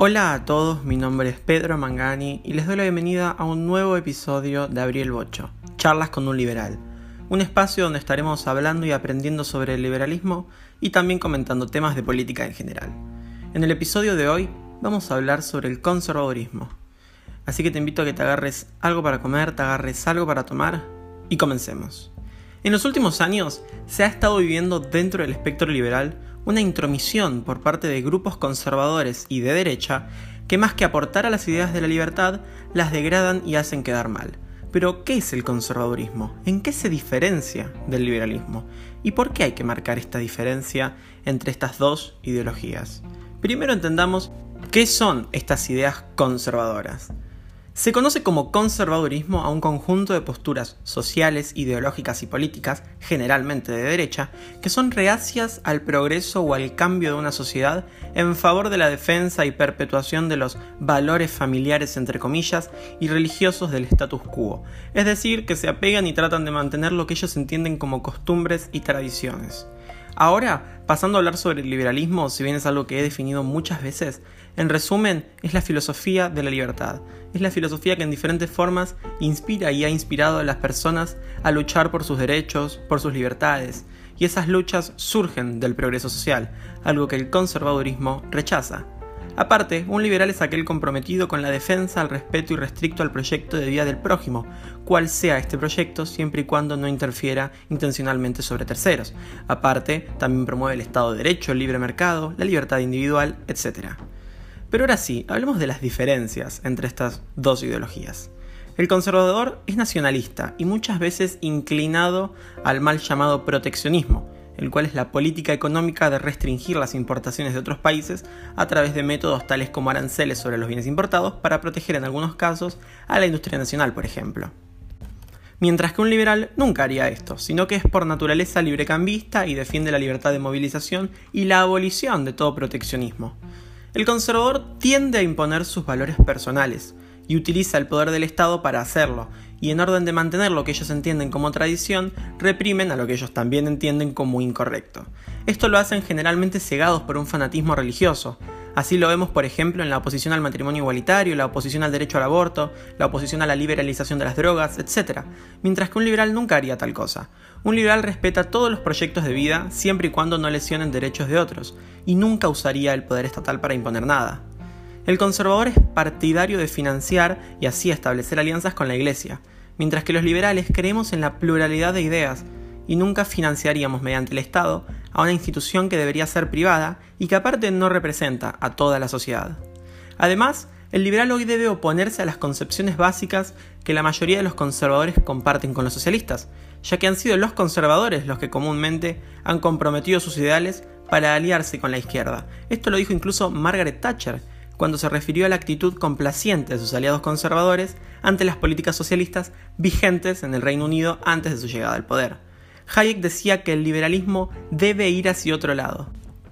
Hola a todos, mi nombre es Pedro Mangani y les doy la bienvenida a un nuevo episodio de Abril Bocho, Charlas con un Liberal, un espacio donde estaremos hablando y aprendiendo sobre el liberalismo y también comentando temas de política en general. En el episodio de hoy vamos a hablar sobre el conservadurismo, así que te invito a que te agarres algo para comer, te agarres algo para tomar y comencemos. En los últimos años se ha estado viviendo dentro del espectro liberal una intromisión por parte de grupos conservadores y de derecha que más que aportar a las ideas de la libertad, las degradan y hacen quedar mal. Pero, ¿qué es el conservadurismo? ¿En qué se diferencia del liberalismo? ¿Y por qué hay que marcar esta diferencia entre estas dos ideologías? Primero entendamos qué son estas ideas conservadoras. Se conoce como conservadurismo a un conjunto de posturas sociales, ideológicas y políticas, generalmente de derecha, que son reacias al progreso o al cambio de una sociedad en favor de la defensa y perpetuación de los valores familiares, entre comillas, y religiosos del status quo, es decir, que se apegan y tratan de mantener lo que ellos entienden como costumbres y tradiciones. Ahora, pasando a hablar sobre el liberalismo, si bien es algo que he definido muchas veces, en resumen, es la filosofía de la libertad. Es la filosofía que en diferentes formas inspira y ha inspirado a las personas a luchar por sus derechos, por sus libertades, y esas luchas surgen del progreso social, algo que el conservadurismo rechaza. Aparte, un liberal es aquel comprometido con la defensa, al respeto y restricto al proyecto de vida del prójimo, cual sea este proyecto siempre y cuando no interfiera intencionalmente sobre terceros. Aparte, también promueve el Estado de Derecho, el libre mercado, la libertad individual, etc. Pero ahora sí, hablemos de las diferencias entre estas dos ideologías. El conservador es nacionalista y muchas veces inclinado al mal llamado proteccionismo, el cual es la política económica de restringir las importaciones de otros países a través de métodos tales como aranceles sobre los bienes importados para proteger en algunos casos a la industria nacional, por ejemplo. Mientras que un liberal nunca haría esto, sino que es por naturaleza librecambista y defiende la libertad de movilización y la abolición de todo proteccionismo. El conservador tiende a imponer sus valores personales y utiliza el poder del Estado para hacerlo, y en orden de mantener lo que ellos entienden como tradición, reprimen a lo que ellos también entienden como incorrecto. Esto lo hacen generalmente cegados por un fanatismo religioso. Así lo vemos, por ejemplo, en la oposición al matrimonio igualitario, la oposición al derecho al aborto, la oposición a la liberalización de las drogas, etc. Mientras que un liberal nunca haría tal cosa. Un liberal respeta todos los proyectos de vida siempre y cuando no lesionen derechos de otros, y nunca usaría el poder estatal para imponer nada. El conservador es partidario de financiar y así establecer alianzas con la Iglesia, mientras que los liberales creemos en la pluralidad de ideas y nunca financiaríamos mediante el Estado a una institución que debería ser privada y que aparte no representa a toda la sociedad. Además, el liberal hoy debe oponerse a las concepciones básicas que la mayoría de los conservadores comparten con los socialistas, ya que han sido los conservadores los que comúnmente han comprometido sus ideales para aliarse con la izquierda. Esto lo dijo incluso Margaret Thatcher, cuando se refirió a la actitud complaciente de sus aliados conservadores ante las políticas socialistas vigentes en el Reino Unido antes de su llegada al poder. Hayek decía que el liberalismo debe ir hacia otro lado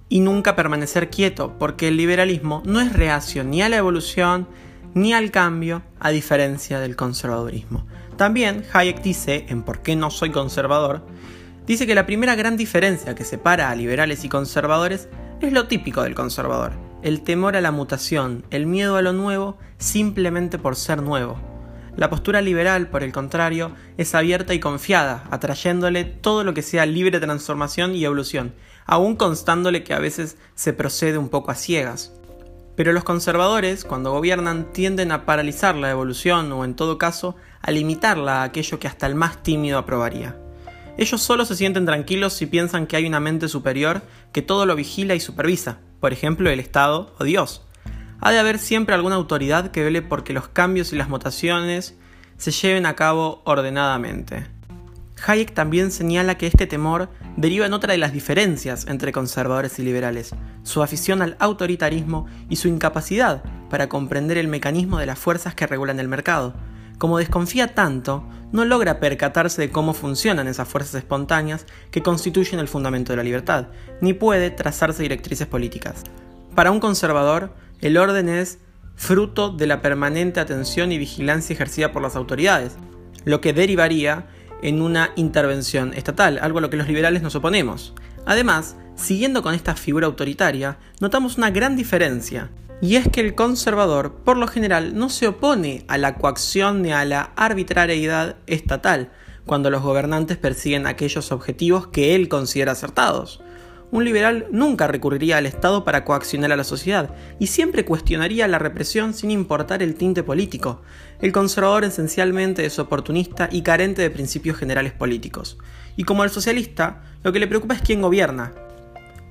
y nunca permanecer quieto, porque el liberalismo no es reacción ni a la evolución ni al cambio, a diferencia del conservadurismo. También Hayek dice, en Por qué no soy conservador, dice que la primera gran diferencia que separa a liberales y conservadores es lo típico del conservador, el temor a la mutación, el miedo a lo nuevo simplemente por ser nuevo. La postura liberal, por el contrario, es abierta y confiada, atrayéndole todo lo que sea libre transformación y evolución, aún constándole que a veces se procede un poco a ciegas. Pero los conservadores, cuando gobiernan, tienden a paralizar la evolución o, en todo caso, a limitarla a aquello que hasta el más tímido aprobaría. Ellos solo se sienten tranquilos si piensan que hay una mente superior que todo lo vigila y supervisa, por ejemplo el Estado o Dios. Ha de haber siempre alguna autoridad que vele porque los cambios y las mutaciones se lleven a cabo ordenadamente. Hayek también señala que este temor deriva en otra de las diferencias entre conservadores y liberales, su afición al autoritarismo y su incapacidad para comprender el mecanismo de las fuerzas que regulan el mercado, como desconfía tanto, no logra percatarse de cómo funcionan esas fuerzas espontáneas que constituyen el fundamento de la libertad, ni puede trazarse directrices políticas. Para un conservador, el orden es fruto de la permanente atención y vigilancia ejercida por las autoridades, lo que derivaría en una intervención estatal, algo a lo que los liberales nos oponemos. Además, siguiendo con esta figura autoritaria, notamos una gran diferencia, y es que el conservador, por lo general, no se opone a la coacción ni a la arbitrariedad estatal, cuando los gobernantes persiguen aquellos objetivos que él considera acertados. Un liberal nunca recurriría al Estado para coaccionar a la sociedad y siempre cuestionaría la represión sin importar el tinte político. El conservador esencialmente es oportunista y carente de principios generales políticos. Y como el socialista, lo que le preocupa es quién gobierna.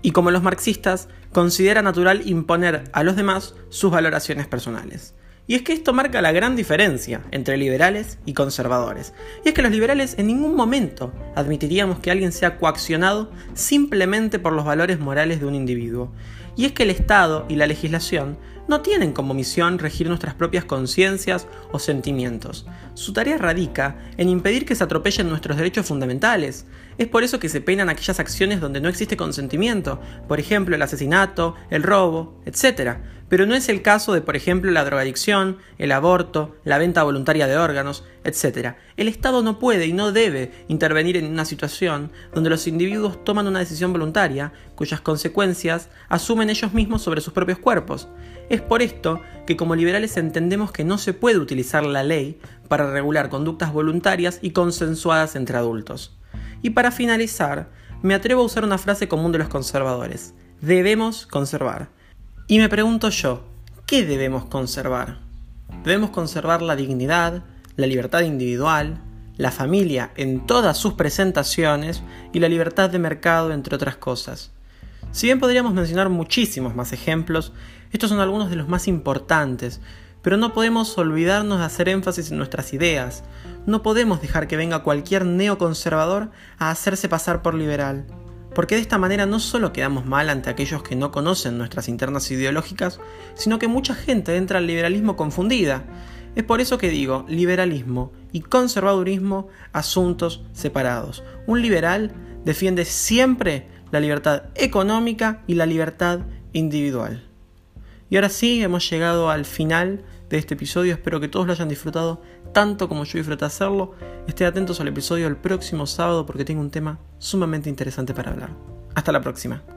Y como los marxistas, considera natural imponer a los demás sus valoraciones personales. Y es que esto marca la gran diferencia entre liberales y conservadores. Y es que los liberales en ningún momento admitiríamos que alguien sea coaccionado simplemente por los valores morales de un individuo. Y es que el Estado y la legislación no tienen como misión regir nuestras propias conciencias o sentimientos. Su tarea radica en impedir que se atropellen nuestros derechos fundamentales. Es por eso que se penan aquellas acciones donde no existe consentimiento, por ejemplo el asesinato, el robo, etc pero no es el caso de, por ejemplo, la drogadicción, el aborto, la venta voluntaria de órganos, etc. El Estado no puede y no debe intervenir en una situación donde los individuos toman una decisión voluntaria, cuyas consecuencias asumen ellos mismos sobre sus propios cuerpos. Es por esto que como liberales entendemos que no se puede utilizar la ley para regular conductas voluntarias y consensuadas entre adultos. Y para finalizar, me atrevo a usar una frase común de los conservadores. Debemos conservar. Y me pregunto yo, ¿qué debemos conservar? Debemos conservar la dignidad, la libertad individual, la familia en todas sus presentaciones y la libertad de mercado, entre otras cosas. Si bien podríamos mencionar muchísimos más ejemplos, estos son algunos de los más importantes, pero no podemos olvidarnos de hacer énfasis en nuestras ideas. No podemos dejar que venga cualquier neoconservador a hacerse pasar por liberal porque de esta manera no solo quedamos mal ante aquellos que no conocen nuestras internas ideológicas, sino que mucha gente entra al liberalismo confundida. Es por eso que digo liberalismo y conservadurismo asuntos separados. Un liberal defiende siempre la libertad económica y la libertad individual. Y ahora sí, hemos llegado al final de este episodio. Espero que todos lo hayan disfrutado tanto como yo disfruté hacerlo. Estén atentos al episodio del próximo sábado porque tengo un tema sumamente interesante para hablar. Hasta la próxima.